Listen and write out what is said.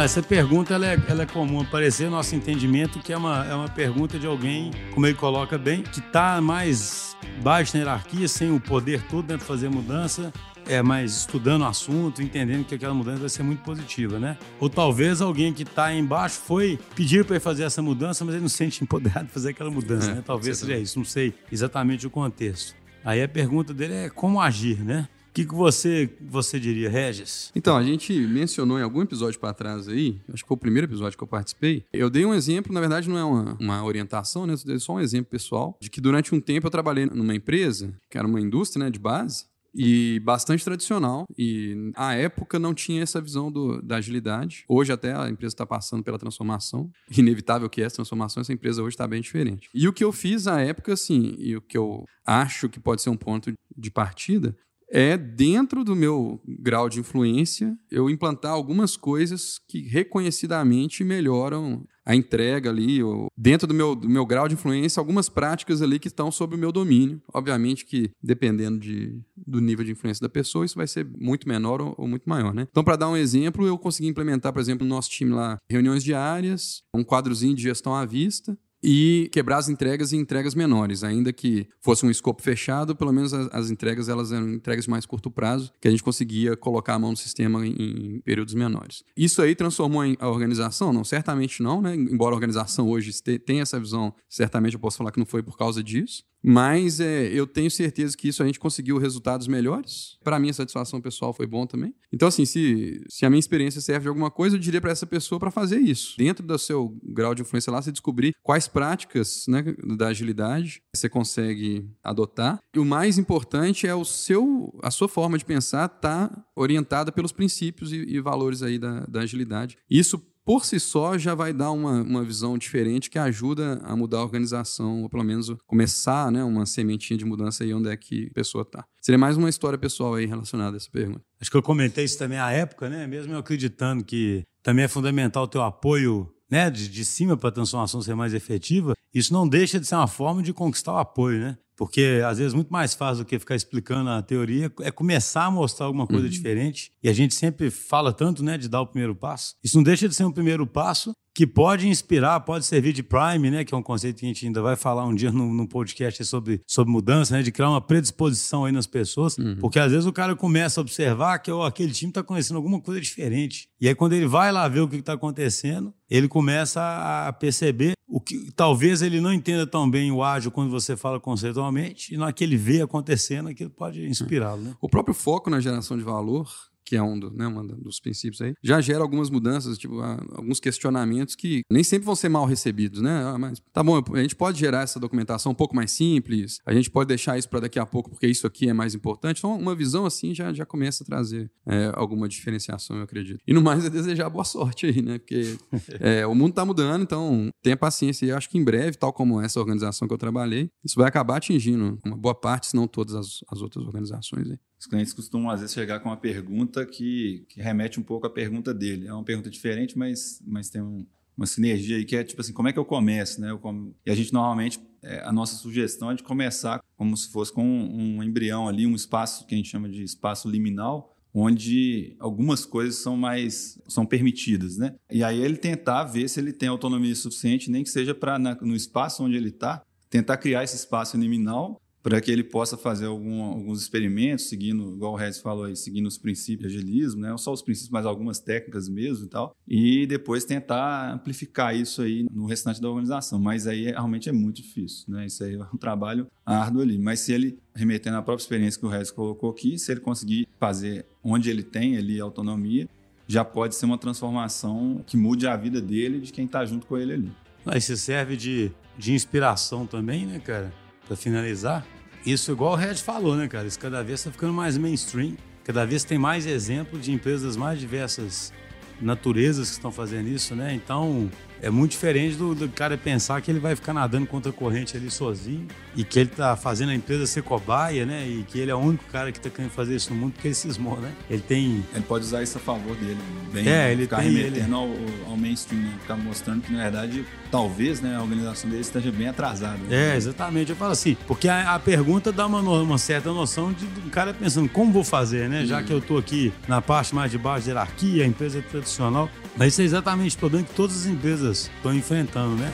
Então, essa pergunta ela é, ela é comum aparecer no nosso entendimento que é uma, é uma pergunta de alguém, como ele coloca bem, que está mais baixo na hierarquia, sem o poder todo né, para fazer mudança, é, mas estudando o assunto, entendendo que aquela mudança vai ser muito positiva, né? Ou talvez alguém que está embaixo foi pedir para ele fazer essa mudança, mas ele não se sente empoderado de fazer aquela mudança, é, né? Talvez seja isso, não sei exatamente o contexto. Aí a pergunta dele é como agir, né? O que, que você, você diria, Regis? Então, a gente mencionou em algum episódio para trás aí, acho que foi o primeiro episódio que eu participei. Eu dei um exemplo, na verdade não é uma, uma orientação, né? Eu dei só um exemplo pessoal, de que durante um tempo eu trabalhei numa empresa, que era uma indústria né, de base, e bastante tradicional. E à época não tinha essa visão do, da agilidade. Hoje até a empresa está passando pela transformação, inevitável que é essa transformação, essa empresa hoje está bem diferente. E o que eu fiz à época, assim, e o que eu acho que pode ser um ponto de partida, é dentro do meu grau de influência eu implantar algumas coisas que reconhecidamente melhoram a entrega ali, ou dentro do meu, do meu grau de influência, algumas práticas ali que estão sob o meu domínio. Obviamente que, dependendo de, do nível de influência da pessoa, isso vai ser muito menor ou, ou muito maior, né? Então, para dar um exemplo, eu consegui implementar, por exemplo, no nosso time lá, reuniões diárias, um quadrozinho de gestão à vista, e quebrar as entregas em entregas menores, ainda que fosse um escopo fechado, pelo menos as, as, entregas elas eram entregas de mais curto prazo, que a gente conseguia colocar a mão no sistema em, em períodos menores. Isso aí transformou a organização? Não, certamente não, né? Embora a organização hoje tenha essa visão, certamente eu posso falar que não foi por causa disso. Mas é, eu tenho certeza que isso a gente conseguiu resultados melhores. Para mim, a satisfação pessoal foi bom também. Então, assim, se, se a minha experiência serve de alguma coisa, eu diria para essa pessoa para fazer isso. Dentro do seu grau de influência lá, você descobrir quais práticas né, da agilidade você consegue adotar. E o mais importante é o seu, a sua forma de pensar tá orientada pelos princípios e, e valores aí da, da agilidade. Isso por si só já vai dar uma, uma visão diferente que ajuda a mudar a organização, ou pelo menos começar né, uma sementinha de mudança aí onde é que a pessoa está. Seria mais uma história pessoal aí relacionada a essa pergunta. Acho que eu comentei isso também à época, né? Mesmo eu acreditando que também é fundamental o teu apoio né, de, de cima para a transformação ser mais efetiva, isso não deixa de ser uma forma de conquistar o apoio, né? Porque às vezes muito mais fácil do que ficar explicando a teoria é começar a mostrar alguma coisa uhum. diferente. E a gente sempre fala tanto, né, de dar o primeiro passo. Isso não deixa de ser um primeiro passo que pode inspirar, pode servir de prime, né? Que é um conceito que a gente ainda vai falar um dia no, no podcast sobre, sobre mudança, né? De criar uma predisposição aí nas pessoas. Uhum. Porque às vezes o cara começa a observar que oh, aquele time está conhecendo alguma coisa diferente. E aí quando ele vai lá ver o que está acontecendo, ele começa a perceber o que talvez ele não entenda tão bem o ágil quando você fala conceitualmente, e naquele vê acontecendo, aquilo pode inspirá-lo. Né? O próprio foco na geração de valor que é um, do, né, um dos princípios aí, já gera algumas mudanças, tipo, alguns questionamentos que nem sempre vão ser mal recebidos, né? Ah, mas tá bom, a gente pode gerar essa documentação um pouco mais simples, a gente pode deixar isso para daqui a pouco, porque isso aqui é mais importante. Então, uma visão assim já, já começa a trazer é, alguma diferenciação, eu acredito. E no mais é desejar boa sorte aí, né? Porque é, o mundo tá mudando, então tenha paciência. E acho que em breve, tal como essa organização que eu trabalhei, isso vai acabar atingindo uma boa parte, se não todas as, as outras organizações aí. Os clientes costumam, às vezes, chegar com uma pergunta que, que remete um pouco à pergunta dele. É uma pergunta diferente, mas, mas tem um, uma sinergia aí que é tipo assim, como é que eu começo, né? Eu E a gente normalmente, é, a nossa sugestão é de começar como se fosse com um, um, embrião ali, um espaço que a gente chama de espaço liminal, onde algumas coisas são mais são permitidas, né? E aí ele tentar ver se ele tem autonomia suficiente, nem que seja para no espaço onde ele está, tentar criar esse espaço liminal para que ele possa fazer algum, alguns experimentos, seguindo, igual o Regis falou aí, seguindo os princípios de agilismo, né? não só os princípios, mas algumas técnicas mesmo e tal, e depois tentar amplificar isso aí no restante da organização. Mas aí realmente é muito difícil, né? Isso aí é um trabalho árduo ali. Mas se ele, remetendo à própria experiência que o Regis colocou aqui, se ele conseguir fazer onde ele tem ali autonomia, já pode ser uma transformação que mude a vida dele e de quem está junto com ele ali. Isso serve de, de inspiração também, né, cara? Para finalizar, isso igual o Red falou, né, cara? Isso cada vez está ficando mais mainstream. Cada vez tem mais exemplo de empresas mais diversas naturezas que estão fazendo isso, né? Então, É muito diferente do, do cara pensar que ele vai ficar nadando contra a corrente ali sozinho e que ele tá fazendo a empresa ser cobaia, né? E que ele é o único cara que tá querendo fazer isso no mundo porque ele cismou, né? Ele tem. Ele pode usar isso a favor dele. Bem, É, ele ficar tem- remetendo ao, ao mainstream, né? Ficar mostrando que, na verdade, talvez né, a organização dele esteja bem atrasada. né? É, exatamente. Eu falo assim, porque a, a pergunta dá uma, uma certa noção de do cara pensando como vou fazer, né? Já que eu tô aqui na parte mais de baixo da hierarquia, a empresa é tradicional. Mas isso é exatamente o problema que todas as empresas estão enfrentando, né?